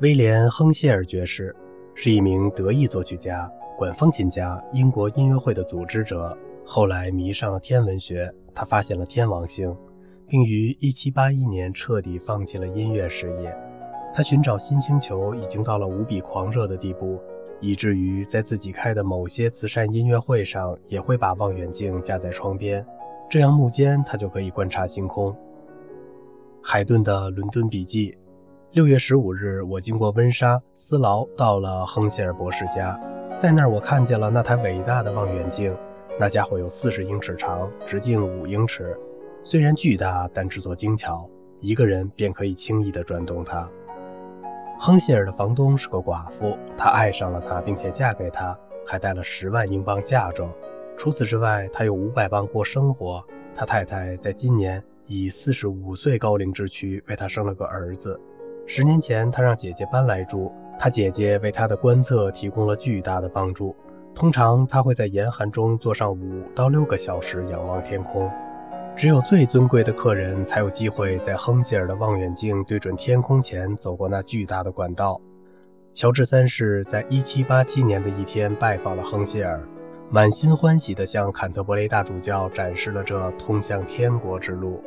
威廉·亨谢尔爵士是一名德裔作曲家、管风琴家、英国音乐会的组织者。后来迷上了天文学，他发现了天王星，并于1781年彻底放弃了音乐事业。他寻找新星球已经到了无比狂热的地步，以至于在自己开的某些慈善音乐会上也会把望远镜架在窗边，这样幕间他就可以观察星空。海顿的《伦敦笔记》。六月十五日，我经过温莎斯劳，到了亨希尔博士家。在那儿，我看见了那台伟大的望远镜。那家伙有四十英尺长，直径五英尺。虽然巨大，但制作精巧，一个人便可以轻易地转动它。亨希尔的房东是个寡妇，她爱上了他，并且嫁给他，还带了十万英镑嫁妆。除此之外，他有五百磅过生活。他太太在今年以四十五岁高龄之躯为他生了个儿子。十年前，他让姐姐搬来住，他姐姐为他的观测提供了巨大的帮助。通常，他会在严寒中坐上五到六个小时仰望天空。只有最尊贵的客人才有机会在亨希尔的望远镜对准天空前走过那巨大的管道。乔治三世在1787年的一天拜访了亨希尔，满心欢喜地向坎特伯雷大主教展示了这通向天国之路。